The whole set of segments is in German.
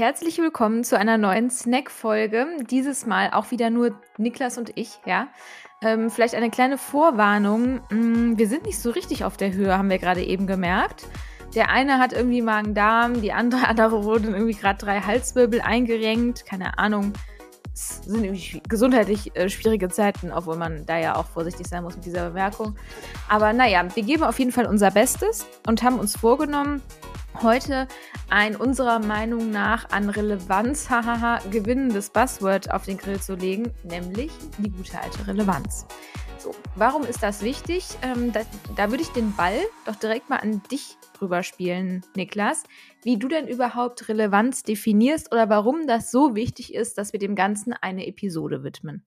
Herzlich willkommen zu einer neuen Snack-Folge. Dieses Mal auch wieder nur Niklas und ich, ja. Ähm, vielleicht eine kleine Vorwarnung. Mm, wir sind nicht so richtig auf der Höhe, haben wir gerade eben gemerkt. Der eine hat irgendwie Magen-Darm, die andere, andere wurden irgendwie gerade drei Halswirbel eingerenkt. Keine Ahnung. Es sind irgendwie gesundheitlich äh, schwierige Zeiten, obwohl man da ja auch vorsichtig sein muss mit dieser Bemerkung. Aber naja, wir geben auf jeden Fall unser Bestes und haben uns vorgenommen, heute ein unserer Meinung nach an Relevanz hahaha, gewinnendes Buzzword auf den Grill zu legen, nämlich die gute alte Relevanz. So, warum ist das wichtig? Ähm, da, da würde ich den Ball doch direkt mal an dich rüberspielen, Niklas. Wie du denn überhaupt Relevanz definierst oder warum das so wichtig ist, dass wir dem Ganzen eine Episode widmen.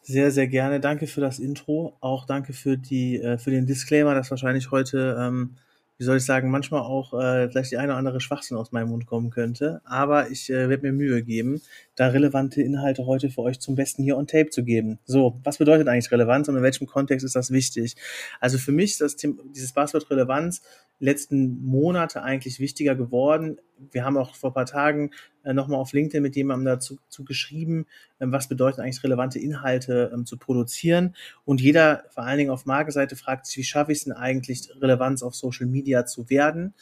Sehr, sehr gerne. Danke für das Intro. Auch danke für, die, äh, für den Disclaimer, dass wahrscheinlich heute ähm, wie soll ich sagen, manchmal auch äh, vielleicht die eine oder andere Schwachsinn aus meinem Mund kommen könnte. Aber ich äh, werde mir Mühe geben, da relevante Inhalte heute für euch zum Besten hier on Tape zu geben. So, was bedeutet eigentlich Relevanz und in welchem Kontext ist das wichtig? Also für mich ist das Thema, dieses Passwort Relevanz letzten Monate eigentlich wichtiger geworden. Wir haben auch vor ein paar Tagen äh, nochmal auf LinkedIn mit jemandem dazu zu geschrieben, ähm, was bedeutet eigentlich relevante Inhalte ähm, zu produzieren. Und jeder, vor allen Dingen auf Markenseite, fragt sich, wie schaffe ich es denn eigentlich, Relevanz auf Social Media zu werden?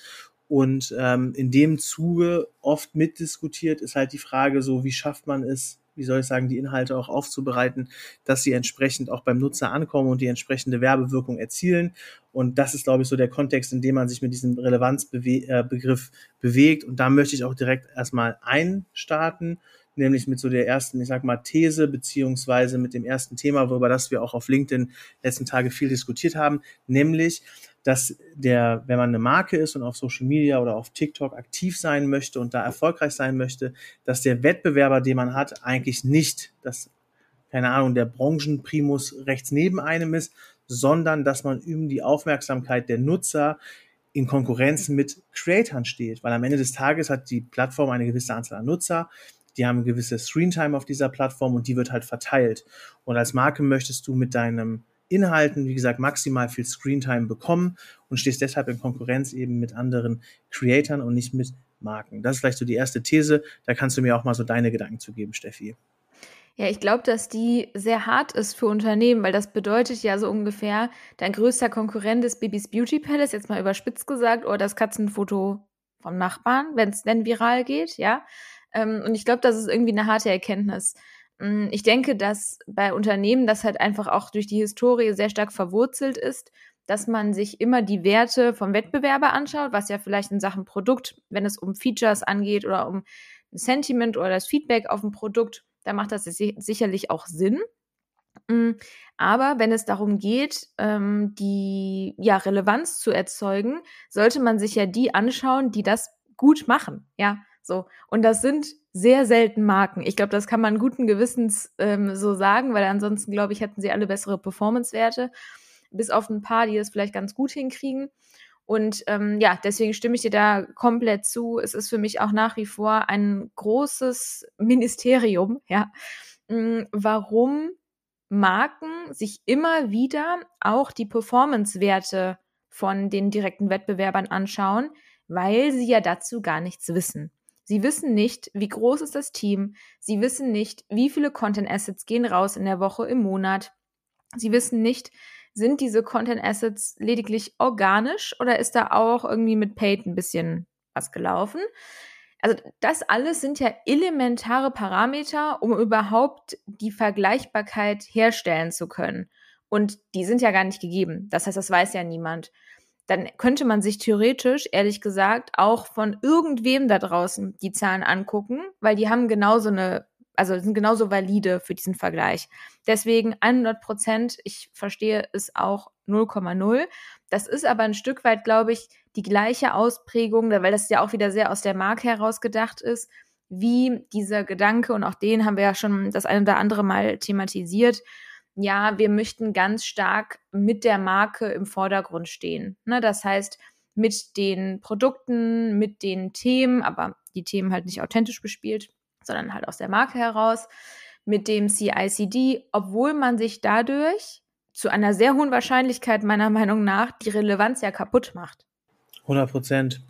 Und ähm, in dem Zuge oft mitdiskutiert ist halt die Frage so, wie schafft man es, wie soll ich sagen, die Inhalte auch aufzubereiten, dass sie entsprechend auch beim Nutzer ankommen und die entsprechende Werbewirkung erzielen. Und das ist, glaube ich, so der Kontext, in dem man sich mit diesem Relevanzbegriff äh, bewegt. Und da möchte ich auch direkt erstmal einstarten, nämlich mit so der ersten, ich sag mal, These, beziehungsweise mit dem ersten Thema, worüber das wir auch auf LinkedIn letzten Tage viel diskutiert haben, nämlich, dass der, wenn man eine Marke ist und auf Social Media oder auf TikTok aktiv sein möchte und da erfolgreich sein möchte, dass der Wettbewerber, den man hat, eigentlich nicht das, keine Ahnung, der Branchenprimus rechts neben einem ist, sondern dass man über die Aufmerksamkeit der Nutzer in Konkurrenz mit Creatern steht, weil am Ende des Tages hat die Plattform eine gewisse Anzahl an Nutzer, die haben eine gewisse Screentime auf dieser Plattform und die wird halt verteilt. Und als Marke möchtest du mit deinem Inhalten, wie gesagt, maximal viel Screentime bekommen und stehst deshalb in Konkurrenz eben mit anderen Creatoren und nicht mit Marken. Das ist vielleicht so die erste These. Da kannst du mir auch mal so deine Gedanken zu geben, Steffi. Ja, ich glaube, dass die sehr hart ist für Unternehmen, weil das bedeutet ja so ungefähr, dein größter Konkurrent ist Bibis Beauty Palace, jetzt mal überspitzt gesagt, oder das Katzenfoto vom Nachbarn, wenn es denn viral geht, ja. Ähm, und ich glaube, das ist irgendwie eine harte Erkenntnis. Mm, ich denke, dass bei Unternehmen das halt einfach auch durch die Historie sehr stark verwurzelt ist, dass man sich immer die Werte vom Wettbewerber anschaut, was ja vielleicht in Sachen Produkt, wenn es um Features angeht oder um Sentiment oder das Feedback auf ein Produkt, da macht das sicherlich auch Sinn. Mm, aber wenn es darum geht, ähm, die ja, Relevanz zu erzeugen, sollte man sich ja die anschauen, die das gut machen. Ja, so. Und das sind sehr selten Marken. Ich glaube, das kann man guten Gewissens ähm, so sagen, weil ansonsten, glaube ich, hätten sie alle bessere Performance-Werte. Bis auf ein paar, die das vielleicht ganz gut hinkriegen. Und ähm, ja, deswegen stimme ich dir da komplett zu. Es ist für mich auch nach wie vor ein großes Ministerium, ja, mm, warum Marken sich immer wieder auch die Performance-Werte von den direkten Wettbewerbern anschauen, weil sie ja dazu gar nichts wissen. Sie wissen nicht, wie groß ist das Team. Sie wissen nicht, wie viele Content Assets gehen raus in der Woche, im Monat. Sie wissen nicht, sind diese Content Assets lediglich organisch oder ist da auch irgendwie mit Paid ein bisschen was gelaufen? Also das alles sind ja elementare Parameter, um überhaupt die Vergleichbarkeit herstellen zu können. Und die sind ja gar nicht gegeben. Das heißt, das weiß ja niemand dann könnte man sich theoretisch, ehrlich gesagt, auch von irgendwem da draußen die Zahlen angucken, weil die haben genauso eine, also sind genauso valide für diesen Vergleich. Deswegen 100 Prozent, ich verstehe es auch 0,0. Das ist aber ein Stück weit, glaube ich, die gleiche Ausprägung, weil das ja auch wieder sehr aus der Marke heraus gedacht ist, wie dieser Gedanke, und auch den haben wir ja schon das ein oder andere Mal thematisiert, ja, wir möchten ganz stark mit der Marke im Vordergrund stehen. Ne? Das heißt, mit den Produkten, mit den Themen, aber die Themen halt nicht authentisch bespielt, sondern halt aus der Marke heraus, mit dem CICD, obwohl man sich dadurch zu einer sehr hohen Wahrscheinlichkeit meiner Meinung nach die Relevanz ja kaputt macht. 100 Prozent.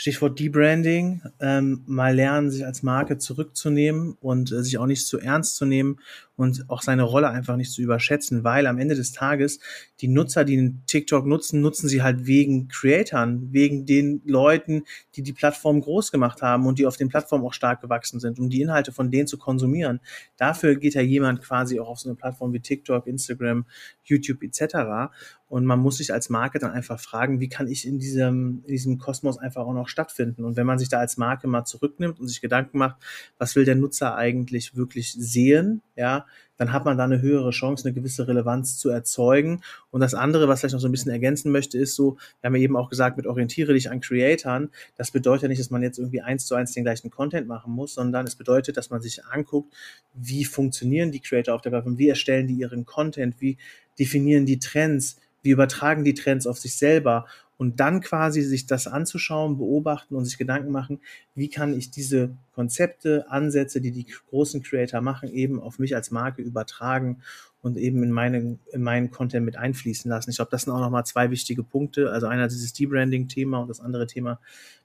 Stichwort Debranding, ähm, mal lernen, sich als Marke zurückzunehmen und äh, sich auch nicht zu ernst zu nehmen und auch seine Rolle einfach nicht zu überschätzen, weil am Ende des Tages die Nutzer, die TikTok nutzen, nutzen sie halt wegen Creatoren, wegen den Leuten, die die Plattform groß gemacht haben und die auf den Plattformen auch stark gewachsen sind, um die Inhalte von denen zu konsumieren. Dafür geht ja jemand quasi auch auf so eine Plattform wie TikTok, Instagram, YouTube etc. Und man muss sich als Marke dann einfach fragen, wie kann ich in diesem, in diesem Kosmos einfach auch noch stattfinden? Und wenn man sich da als Marke mal zurücknimmt und sich Gedanken macht, was will der Nutzer eigentlich wirklich sehen, ja, dann hat man da eine höhere Chance, eine gewisse Relevanz zu erzeugen. Und das andere, was ich noch so ein bisschen ergänzen möchte, ist so, wir haben ja eben auch gesagt, mit orientiere dich an Creatoren. Das bedeutet ja nicht, dass man jetzt irgendwie eins zu eins den gleichen Content machen muss, sondern es bedeutet, dass man sich anguckt, wie funktionieren die Creator auf der Plattform, wie erstellen die ihren Content, wie definieren die Trends, wie übertragen die Trends auf sich selber und dann quasi sich das anzuschauen, beobachten und sich Gedanken machen, wie kann ich diese Konzepte, Ansätze, die die großen Creator machen, eben auf mich als Marke übertragen und eben in meinen, in meinen Content mit einfließen lassen. Ich glaube, das sind auch nochmal zwei wichtige Punkte. Also einer dieses Debranding-Thema und das andere Thema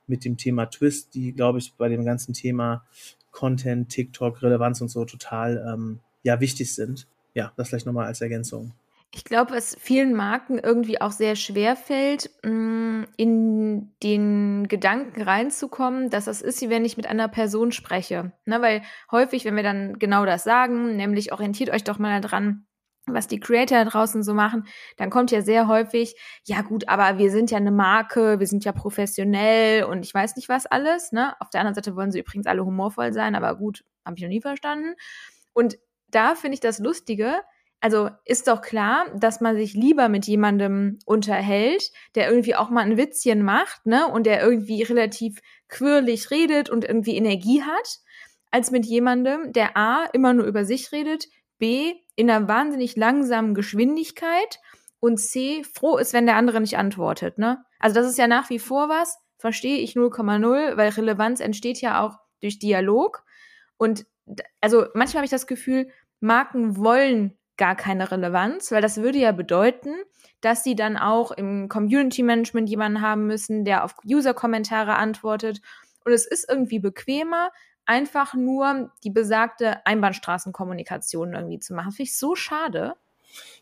mit dem Thema Twist, die, glaube ich, bei dem ganzen Thema Content, TikTok, Relevanz und so total ähm, ja, wichtig sind. Ja, das vielleicht nochmal als Ergänzung. Ich glaube, was vielen Marken irgendwie auch sehr schwer fällt, mm, in den Gedanken reinzukommen, dass das ist, wie wenn ich mit einer Person spreche. Ne, weil häufig, wenn wir dann genau das sagen, nämlich orientiert euch doch mal daran, was die Creator draußen so machen, dann kommt ja sehr häufig, ja gut, aber wir sind ja eine Marke, wir sind ja professionell und ich weiß nicht was alles. Ne? Auf der anderen Seite wollen sie übrigens alle humorvoll sein, aber gut, habe ich noch nie verstanden. Und da finde ich das Lustige, also ist doch klar, dass man sich lieber mit jemandem unterhält, der irgendwie auch mal ein Witzchen macht, ne, und der irgendwie relativ quirlig redet und irgendwie Energie hat, als mit jemandem, der A immer nur über sich redet, B in einer wahnsinnig langsamen Geschwindigkeit und C froh ist, wenn der andere nicht antwortet, ne? Also das ist ja nach wie vor was, verstehe ich 0,0, weil Relevanz entsteht ja auch durch Dialog und also manchmal habe ich das Gefühl, Marken wollen gar keine Relevanz, weil das würde ja bedeuten, dass sie dann auch im Community Management jemanden haben müssen, der auf User-Kommentare antwortet. Und es ist irgendwie bequemer, einfach nur die besagte Einbahnstraßenkommunikation irgendwie zu machen. Finde ich so schade.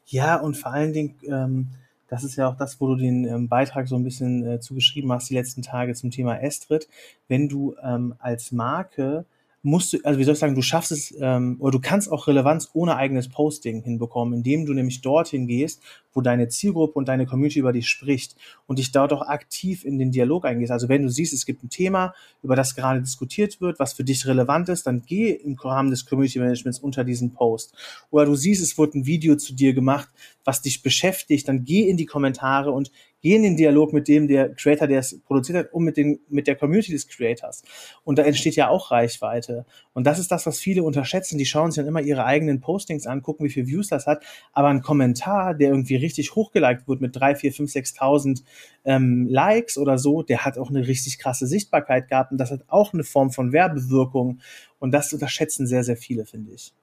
Ja, und vor allen Dingen, ähm, das ist ja auch das, wo du den ähm, Beitrag so ein bisschen äh, zugeschrieben hast, die letzten Tage zum Thema Estrid. Wenn du ähm, als Marke musst du, also wie soll ich sagen, du schaffst es, ähm, oder du kannst auch Relevanz ohne eigenes Posting hinbekommen, indem du nämlich dorthin gehst, wo deine Zielgruppe und deine Community über dich spricht und dich dort auch aktiv in den Dialog eingehst. Also wenn du siehst, es gibt ein Thema, über das gerade diskutiert wird, was für dich relevant ist, dann geh im Rahmen des Community Managements unter diesen Post. Oder du siehst, es wird ein Video zu dir gemacht, was dich beschäftigt, dann geh in die Kommentare und geh in den Dialog mit dem, der Creator, der es produziert hat, und mit, den, mit der Community des Creators. Und da entsteht ja auch Reichweite. Und das ist das, was viele unterschätzen. Die schauen sich dann immer ihre eigenen Postings an, gucken, wie viele Views das hat. Aber ein Kommentar, der irgendwie richtig hochgeliked wird mit drei, vier, fünf, sechstausend ähm, Likes oder so, der hat auch eine richtig krasse Sichtbarkeit gehabt. Und das hat auch eine Form von Werbewirkung. Und das unterschätzen sehr, sehr viele, finde ich.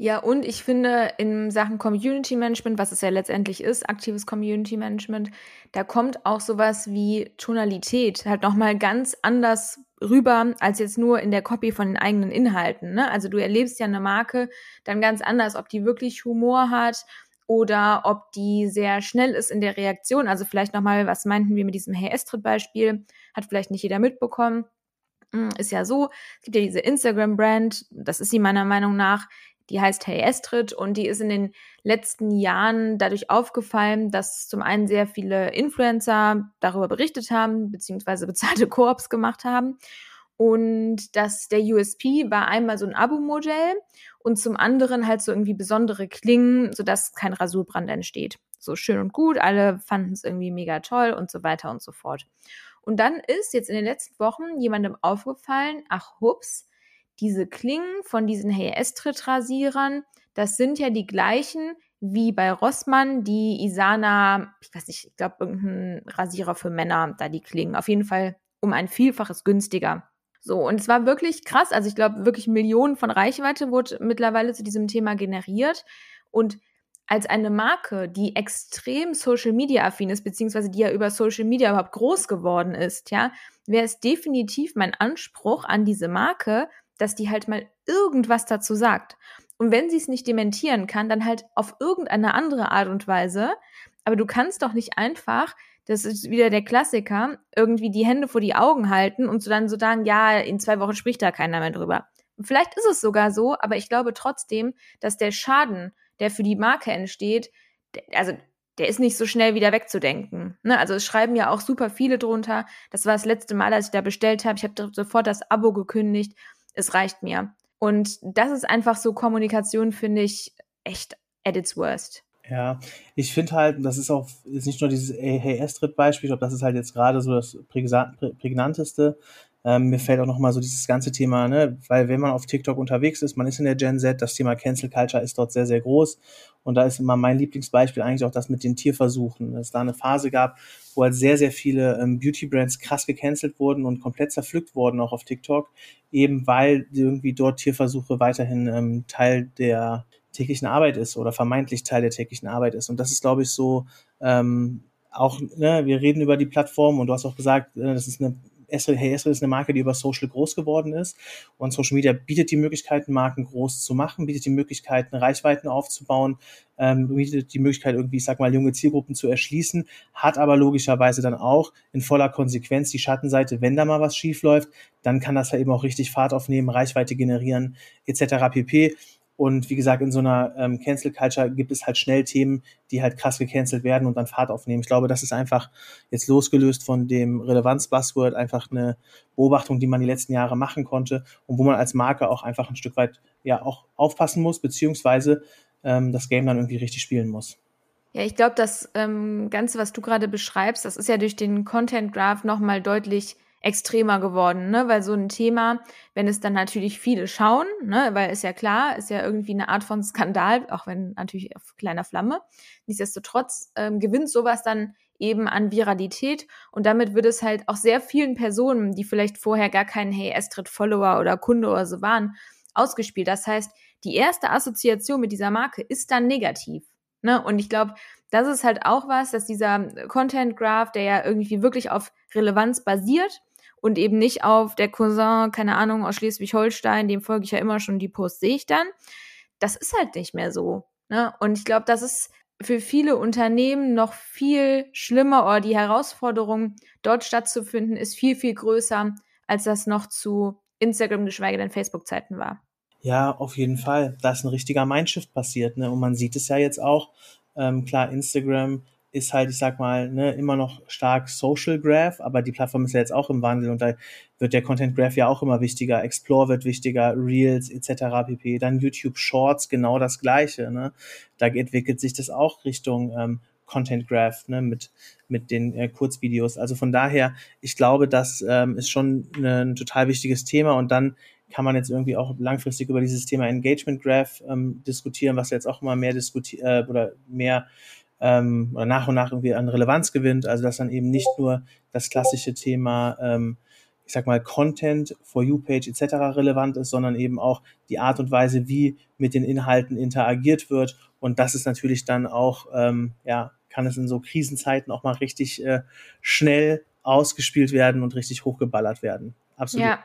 Ja, und ich finde, in Sachen Community Management, was es ja letztendlich ist, aktives Community Management, da kommt auch sowas wie Tonalität halt nochmal ganz anders rüber, als jetzt nur in der Copy von den eigenen Inhalten. Ne? Also du erlebst ja eine Marke dann ganz anders, ob die wirklich Humor hat oder ob die sehr schnell ist in der Reaktion. Also vielleicht nochmal, was meinten wir mit diesem Hey Estrid-Beispiel? Hat vielleicht nicht jeder mitbekommen. Hm, ist ja so, es gibt ja diese Instagram-Brand, das ist sie meiner Meinung nach, die heißt Hey Estrid und die ist in den letzten Jahren dadurch aufgefallen, dass zum einen sehr viele Influencer darüber berichtet haben, beziehungsweise bezahlte Koops gemacht haben. Und dass der USP war einmal so ein Abo-Modell und zum anderen halt so irgendwie besondere Klingen, sodass kein Rasurbrand entsteht. So schön und gut, alle fanden es irgendwie mega toll und so weiter und so fort. Und dann ist jetzt in den letzten Wochen jemandem aufgefallen, ach hups, diese Klingen von diesen Hey Estrid Rasierern, das sind ja die gleichen wie bei Rossmann, die Isana, ich weiß nicht, ich glaube irgendein Rasierer für Männer, da die Klingen. Auf jeden Fall um ein Vielfaches günstiger. So, und es war wirklich krass. Also ich glaube, wirklich Millionen von Reichweite wurde mittlerweile zu diesem Thema generiert. Und als eine Marke, die extrem Social Media affin ist, beziehungsweise die ja über Social Media überhaupt groß geworden ist, ja, wäre es definitiv mein Anspruch an diese Marke, dass die halt mal irgendwas dazu sagt. Und wenn sie es nicht dementieren kann, dann halt auf irgendeine andere Art und Weise. Aber du kannst doch nicht einfach, das ist wieder der Klassiker, irgendwie die Hände vor die Augen halten und so dann so sagen, ja, in zwei Wochen spricht da keiner mehr drüber. Vielleicht ist es sogar so, aber ich glaube trotzdem, dass der Schaden, der für die Marke entsteht, also der ist nicht so schnell wieder wegzudenken. Ne? Also es schreiben ja auch super viele drunter. Das war das letzte Mal, als ich da bestellt habe. Ich habe sofort das Abo gekündigt. Es reicht mir. Und das ist einfach so Kommunikation, finde ich, echt at its worst. Ja, ich finde halt, das ist auch ist nicht nur dieses Hey Astrid-Beispiel, ich glaube, das ist halt jetzt gerade so das prägnanteste. Ähm, mir fällt auch nochmal so dieses ganze Thema, ne, weil wenn man auf TikTok unterwegs ist, man ist in der Gen Z, das Thema Cancel Culture ist dort sehr, sehr groß. Und da ist immer mein Lieblingsbeispiel eigentlich auch das mit den Tierversuchen. Dass es da eine Phase gab, wo halt sehr, sehr viele ähm, Beauty-Brands krass gecancelt wurden und komplett zerpflückt wurden, auch auf TikTok, eben weil irgendwie dort Tierversuche weiterhin ähm, Teil der täglichen Arbeit ist oder vermeintlich Teil der täglichen Arbeit ist. Und das ist, glaube ich, so ähm, auch, ne, wir reden über die Plattform und du hast auch gesagt, äh, das ist eine Esri, hey Esri ist eine Marke, die über Social groß geworden ist. Und Social Media bietet die Möglichkeiten, Marken groß zu machen, bietet die Möglichkeiten, Reichweiten aufzubauen, ähm, bietet die Möglichkeit, irgendwie, ich sag mal, junge Zielgruppen zu erschließen, hat aber logischerweise dann auch in voller Konsequenz die Schattenseite, wenn da mal was schief läuft, dann kann das ja eben auch richtig Fahrt aufnehmen, Reichweite generieren, etc. pp. Und wie gesagt, in so einer ähm, Cancel Culture gibt es halt schnell Themen, die halt krass gecancelt werden und dann Fahrt aufnehmen. Ich glaube, das ist einfach jetzt losgelöst von dem Relevanz-Buzzword einfach eine Beobachtung, die man die letzten Jahre machen konnte und wo man als Marke auch einfach ein Stück weit ja auch aufpassen muss, beziehungsweise ähm, das Game dann irgendwie richtig spielen muss. Ja, ich glaube, das ähm, Ganze, was du gerade beschreibst, das ist ja durch den Content Graph nochmal deutlich extremer geworden, ne? Weil so ein Thema, wenn es dann natürlich viele schauen, ne, weil ist ja klar, ist ja irgendwie eine Art von Skandal, auch wenn natürlich auf kleiner Flamme. Nichtsdestotrotz ähm, gewinnt sowas dann eben an Viralität und damit wird es halt auch sehr vielen Personen, die vielleicht vorher gar kein Hey Astrid Follower oder Kunde oder so waren, ausgespielt. Das heißt, die erste Assoziation mit dieser Marke ist dann negativ. Ne? Und ich glaube, das ist halt auch was, dass dieser Content Graph, der ja irgendwie wirklich auf Relevanz basiert, und eben nicht auf der Cousin, keine Ahnung, aus Schleswig-Holstein, dem folge ich ja immer schon, die Post sehe ich dann. Das ist halt nicht mehr so. Ne? Und ich glaube, das ist für viele Unternehmen noch viel schlimmer oder die Herausforderung, dort stattzufinden, ist viel, viel größer, als das noch zu Instagram, geschweige denn Facebook-Zeiten war. Ja, auf jeden Fall. Da ist ein richtiger Mindshift passiert. Ne? Und man sieht es ja jetzt auch. Ähm, klar, Instagram ist halt, ich sag mal, ne, immer noch stark Social Graph, aber die Plattform ist ja jetzt auch im Wandel und da wird der Content Graph ja auch immer wichtiger. Explore wird wichtiger, Reels etc. pp. Dann YouTube Shorts genau das gleiche. Ne? Da entwickelt sich das auch Richtung ähm, Content Graph ne, mit mit den äh, Kurzvideos. Also von daher, ich glaube, das ähm, ist schon ne, ein total wichtiges Thema und dann kann man jetzt irgendwie auch langfristig über dieses Thema Engagement Graph ähm, diskutieren, was jetzt auch immer mehr diskutiert äh, oder mehr ähm, oder nach und nach irgendwie an Relevanz gewinnt. Also dass dann eben nicht nur das klassische Thema, ähm, ich sag mal, Content, For You-Page etc. relevant ist, sondern eben auch die Art und Weise, wie mit den Inhalten interagiert wird. Und das ist natürlich dann auch, ähm, ja, kann es in so Krisenzeiten auch mal richtig äh, schnell ausgespielt werden und richtig hochgeballert werden. Absolut. Ja,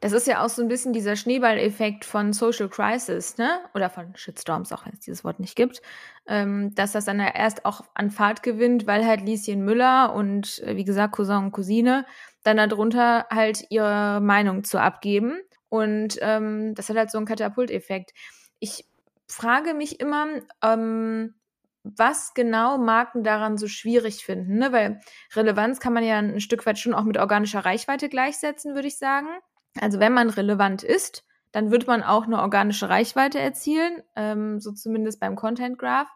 das ist ja auch so ein bisschen dieser Schneeballeffekt von Social Crisis, ne? Oder von Shitstorms, auch wenn es dieses Wort nicht gibt. Ähm, dass das dann ja erst auch an Fahrt gewinnt, weil halt Lieschen Müller und, äh, wie gesagt, Cousin und Cousine dann darunter halt ihre Meinung zu abgeben. Und ähm, das hat halt so einen Katapulteffekt. Ich frage mich immer, ähm, was genau Marken daran so schwierig finden, ne? Weil Relevanz kann man ja ein Stück weit schon auch mit organischer Reichweite gleichsetzen, würde ich sagen. Also wenn man relevant ist, dann wird man auch eine organische Reichweite erzielen, ähm, so zumindest beim Content Graph.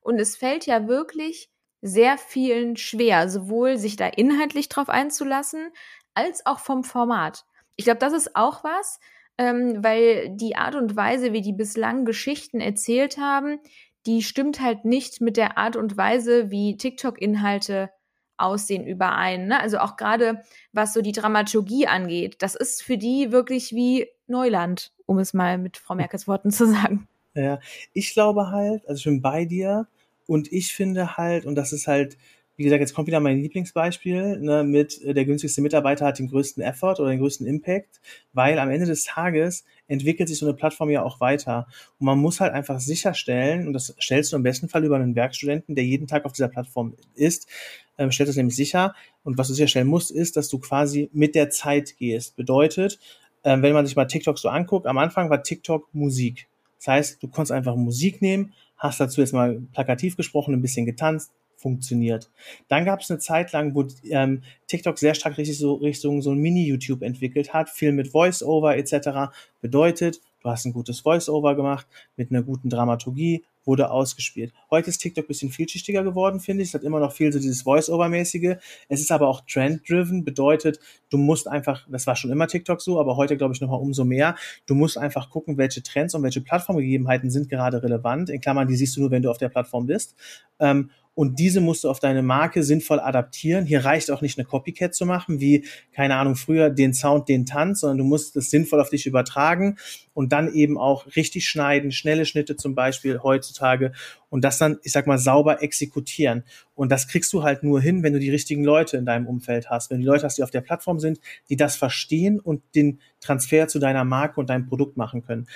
Und es fällt ja wirklich sehr vielen schwer, sowohl sich da inhaltlich drauf einzulassen, als auch vom Format. Ich glaube, das ist auch was, ähm, weil die Art und Weise, wie die bislang Geschichten erzählt haben, die stimmt halt nicht mit der Art und Weise, wie TikTok-Inhalte Aussehen überein. Ne? Also auch gerade was so die Dramaturgie angeht, das ist für die wirklich wie Neuland, um es mal mit Frau Merkels Worten zu sagen. Ja, ich glaube halt, also ich bin bei dir und ich finde halt, und das ist halt, wie gesagt, jetzt kommt wieder mein Lieblingsbeispiel, ne, mit äh, der günstigste Mitarbeiter hat den größten Effort oder den größten Impact, weil am Ende des Tages entwickelt sich so eine Plattform ja auch weiter. Und man muss halt einfach sicherstellen, und das stellst du im besten Fall über einen Werkstudenten, der jeden Tag auf dieser Plattform ist, ähm, stellt das nämlich sicher. Und was du sicherstellen musst, ist, dass du quasi mit der Zeit gehst. Bedeutet, ähm, wenn man sich mal TikTok so anguckt, am Anfang war TikTok Musik. Das heißt, du konntest einfach Musik nehmen, hast dazu jetzt mal plakativ gesprochen, ein bisschen getanzt, funktioniert. Dann gab es eine Zeit lang, wo ähm, TikTok sehr stark richtig so Richtung so ein Mini-YouTube entwickelt hat, viel mit Voice-Over etc. Bedeutet, du hast ein gutes Voice-Over gemacht mit einer guten Dramaturgie, wurde ausgespielt. Heute ist TikTok ein bisschen vielschichtiger geworden, finde ich. Es hat immer noch viel so dieses Voice-Over-mäßige. Es ist aber auch Trend-driven, bedeutet, du musst einfach, das war schon immer TikTok so, aber heute glaube ich nochmal umso mehr, du musst einfach gucken, welche Trends und welche Plattformgegebenheiten sind gerade relevant. In Klammern, die siehst du nur, wenn du auf der Plattform bist. Ähm, und diese musst du auf deine Marke sinnvoll adaptieren. Hier reicht auch nicht eine Copycat zu machen, wie, keine Ahnung, früher den Sound, den Tanz, sondern du musst es sinnvoll auf dich übertragen und dann eben auch richtig schneiden, schnelle Schnitte zum Beispiel heutzutage und das dann, ich sag mal, sauber exekutieren. Und das kriegst du halt nur hin, wenn du die richtigen Leute in deinem Umfeld hast. Wenn du die Leute hast, die auf der Plattform sind, die das verstehen und den Transfer zu deiner Marke und deinem Produkt machen können.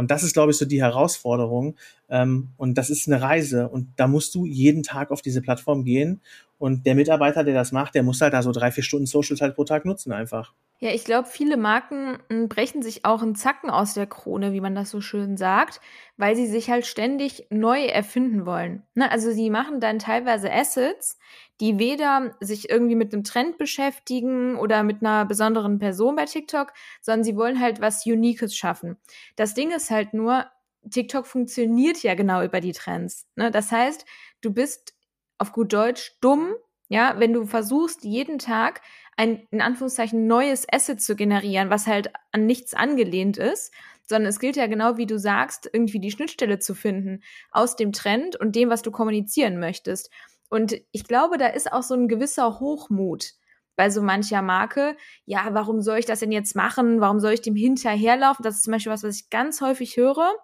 Und das ist, glaube ich, so die Herausforderung. Ähm, und das ist eine Reise. Und da musst du jeden Tag auf diese Plattform gehen. Und der Mitarbeiter, der das macht, der muss halt da so drei, vier Stunden Social Zeit pro Tag nutzen einfach. Ja, ich glaube, viele Marken hm, brechen sich auch einen Zacken aus der Krone, wie man das so schön sagt, weil sie sich halt ständig neu erfinden wollen. Ne? Also sie machen dann teilweise Assets, die weder sich irgendwie mit einem Trend beschäftigen oder mit einer besonderen Person bei TikTok, sondern sie wollen halt was Uniques schaffen. Das Ding ist halt nur, TikTok funktioniert ja genau über die Trends. Ne? Das heißt, du bist auf gut Deutsch dumm, ja, wenn du versuchst, jeden Tag ein, in Anführungszeichen, neues Asset zu generieren, was halt an nichts angelehnt ist, sondern es gilt ja genau, wie du sagst, irgendwie die Schnittstelle zu finden aus dem Trend und dem, was du kommunizieren möchtest. Und ich glaube, da ist auch so ein gewisser Hochmut bei so mancher Marke. Ja, warum soll ich das denn jetzt machen? Warum soll ich dem hinterherlaufen? Das ist zum Beispiel was, was ich ganz häufig höre.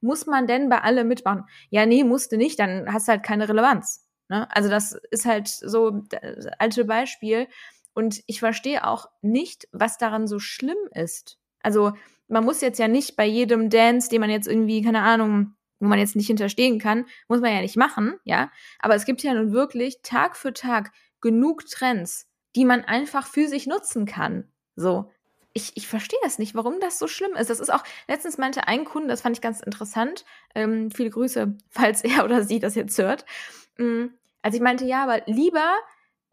Muss man denn bei allem mitmachen? Ja, nee, musste nicht, dann hast du halt keine Relevanz. Ne? Also das ist halt so das alte Beispiel. Und ich verstehe auch nicht, was daran so schlimm ist. Also man muss jetzt ja nicht bei jedem Dance, den man jetzt irgendwie, keine Ahnung, wo man jetzt nicht hinterstehen kann, muss man ja nicht machen, ja. Aber es gibt ja nun wirklich Tag für Tag genug Trends, die man einfach für sich nutzen kann. So. Ich, ich verstehe das nicht, warum das so schlimm ist. Das ist auch, letztens meinte ein Kunde, das fand ich ganz interessant. Ähm, viele Grüße, falls er oder sie das jetzt hört. Ähm, also ich meinte, ja, aber lieber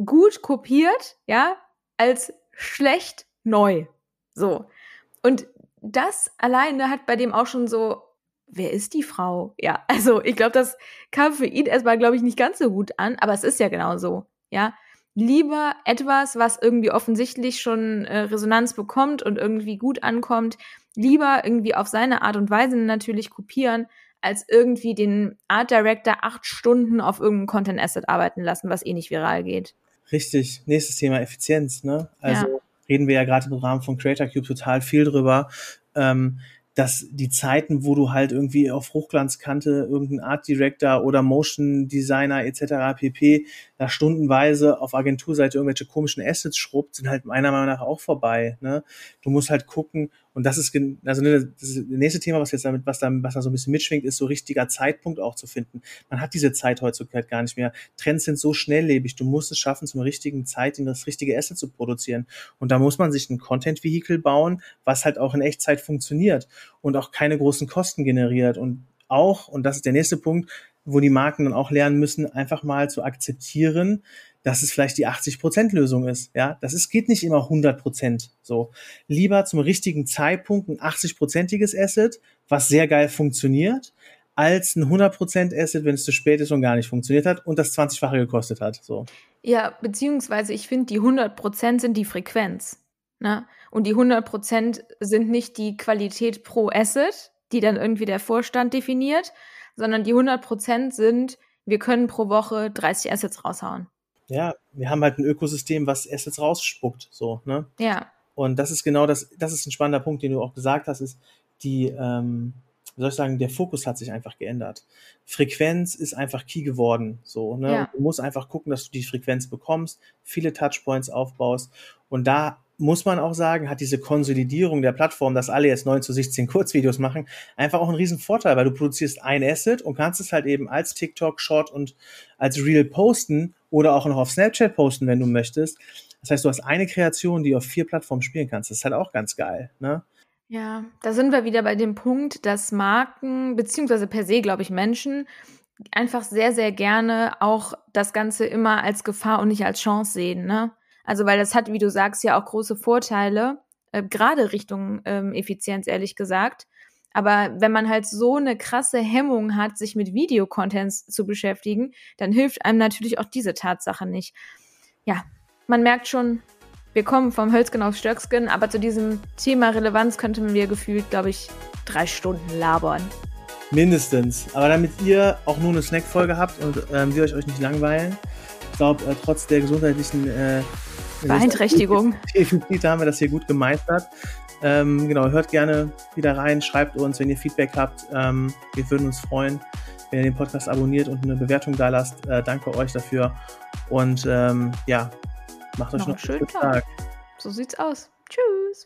gut kopiert, ja, als schlecht neu. So. Und das alleine hat bei dem auch schon so wer ist die Frau? Ja, also ich glaube, das kam für ihn erstmal, glaube ich, nicht ganz so gut an, aber es ist ja genau so. Ja, lieber etwas, was irgendwie offensichtlich schon äh, Resonanz bekommt und irgendwie gut ankommt, lieber irgendwie auf seine Art und Weise natürlich kopieren, als irgendwie den Art Director acht Stunden auf irgendeinem Content Asset arbeiten lassen, was eh nicht viral geht. Richtig. Nächstes Thema Effizienz, ne? Also ja. reden wir ja gerade im Rahmen von Creator Cube total viel drüber. Ähm, dass die Zeiten, wo du halt irgendwie auf Hochglanzkante irgendein Art Director oder Motion Designer etc. pp. da stundenweise auf Agenturseite irgendwelche komischen Assets schrubbt, sind halt meiner Meinung nach auch vorbei. Ne? Du musst halt gucken, und das ist, also ne, das, das nächste Thema, was jetzt damit, was da, was da so ein bisschen mitschwingt, ist so richtiger Zeitpunkt auch zu finden. Man hat diese Zeit heutzutage gar nicht mehr. Trends sind so schnelllebig. Du musst es schaffen, zum richtigen Zeit in das richtige Asset zu produzieren. Und da muss man sich ein Content-Vehikel bauen, was halt auch in Echtzeit funktioniert und auch keine großen Kosten generiert. Und auch, und das ist der nächste Punkt, wo die Marken dann auch lernen müssen, einfach mal zu akzeptieren, dass es vielleicht die 80%-Lösung ist. Ja, das ist, geht nicht immer 100% so. Lieber zum richtigen Zeitpunkt ein 80%iges Asset, was sehr geil funktioniert, als ein 100% Asset, wenn es zu spät ist und gar nicht funktioniert hat und das 20-fache gekostet hat. So. Ja, beziehungsweise ich finde, die 100% sind die Frequenz. Ne? Und die 100% sind nicht die Qualität pro Asset, die dann irgendwie der Vorstand definiert, sondern die 100% sind, wir können pro Woche 30 Assets raushauen ja, wir haben halt ein Ökosystem, was Assets rausspuckt, so, ne? Ja. Und das ist genau das, das ist ein spannender Punkt, den du auch gesagt hast, ist die, ähm, wie soll ich sagen, der Fokus hat sich einfach geändert. Frequenz ist einfach key geworden. So, ne? Ja. Du musst einfach gucken, dass du die Frequenz bekommst, viele Touchpoints aufbaust. Und da muss man auch sagen, hat diese Konsolidierung der Plattform, dass alle jetzt 9 zu 16 Kurzvideos machen, einfach auch einen riesen Vorteil, weil du produzierst ein Asset und kannst es halt eben als TikTok, Short und als Reel posten oder auch noch auf Snapchat posten, wenn du möchtest. Das heißt, du hast eine Kreation, die auf vier Plattformen spielen kannst. Das ist halt auch ganz geil, ne? Ja, da sind wir wieder bei dem Punkt, dass Marken, beziehungsweise per se, glaube ich, Menschen einfach sehr, sehr gerne auch das Ganze immer als Gefahr und nicht als Chance sehen, ne? Also, weil das hat, wie du sagst, ja auch große Vorteile, äh, gerade Richtung ähm, Effizienz, ehrlich gesagt. Aber wenn man halt so eine krasse Hemmung hat, sich mit Videocontents zu beschäftigen, dann hilft einem natürlich auch diese Tatsache nicht. Ja, man merkt schon, wir kommen vom Hölzgen aufs Stöcksken, aber zu diesem Thema Relevanz könnten wir gefühlt, glaube ich, drei Stunden labern. Mindestens. Aber damit ihr auch nur eine Snackfolge habt und ähm, wir euch, euch nicht langweilen, ich glaube, äh, trotz der gesundheitlichen äh, Beeinträchtigung. Defizite haben wir das hier gut gemeistert. Ähm, genau, hört gerne wieder rein, schreibt uns, wenn ihr Feedback habt. Ähm, wir würden uns freuen, wenn ihr den Podcast abonniert und eine Bewertung da lasst. Äh, danke euch dafür. Und ähm, ja, macht euch noch, noch einen schönen Tag. Tag. So sieht's aus. Tschüss.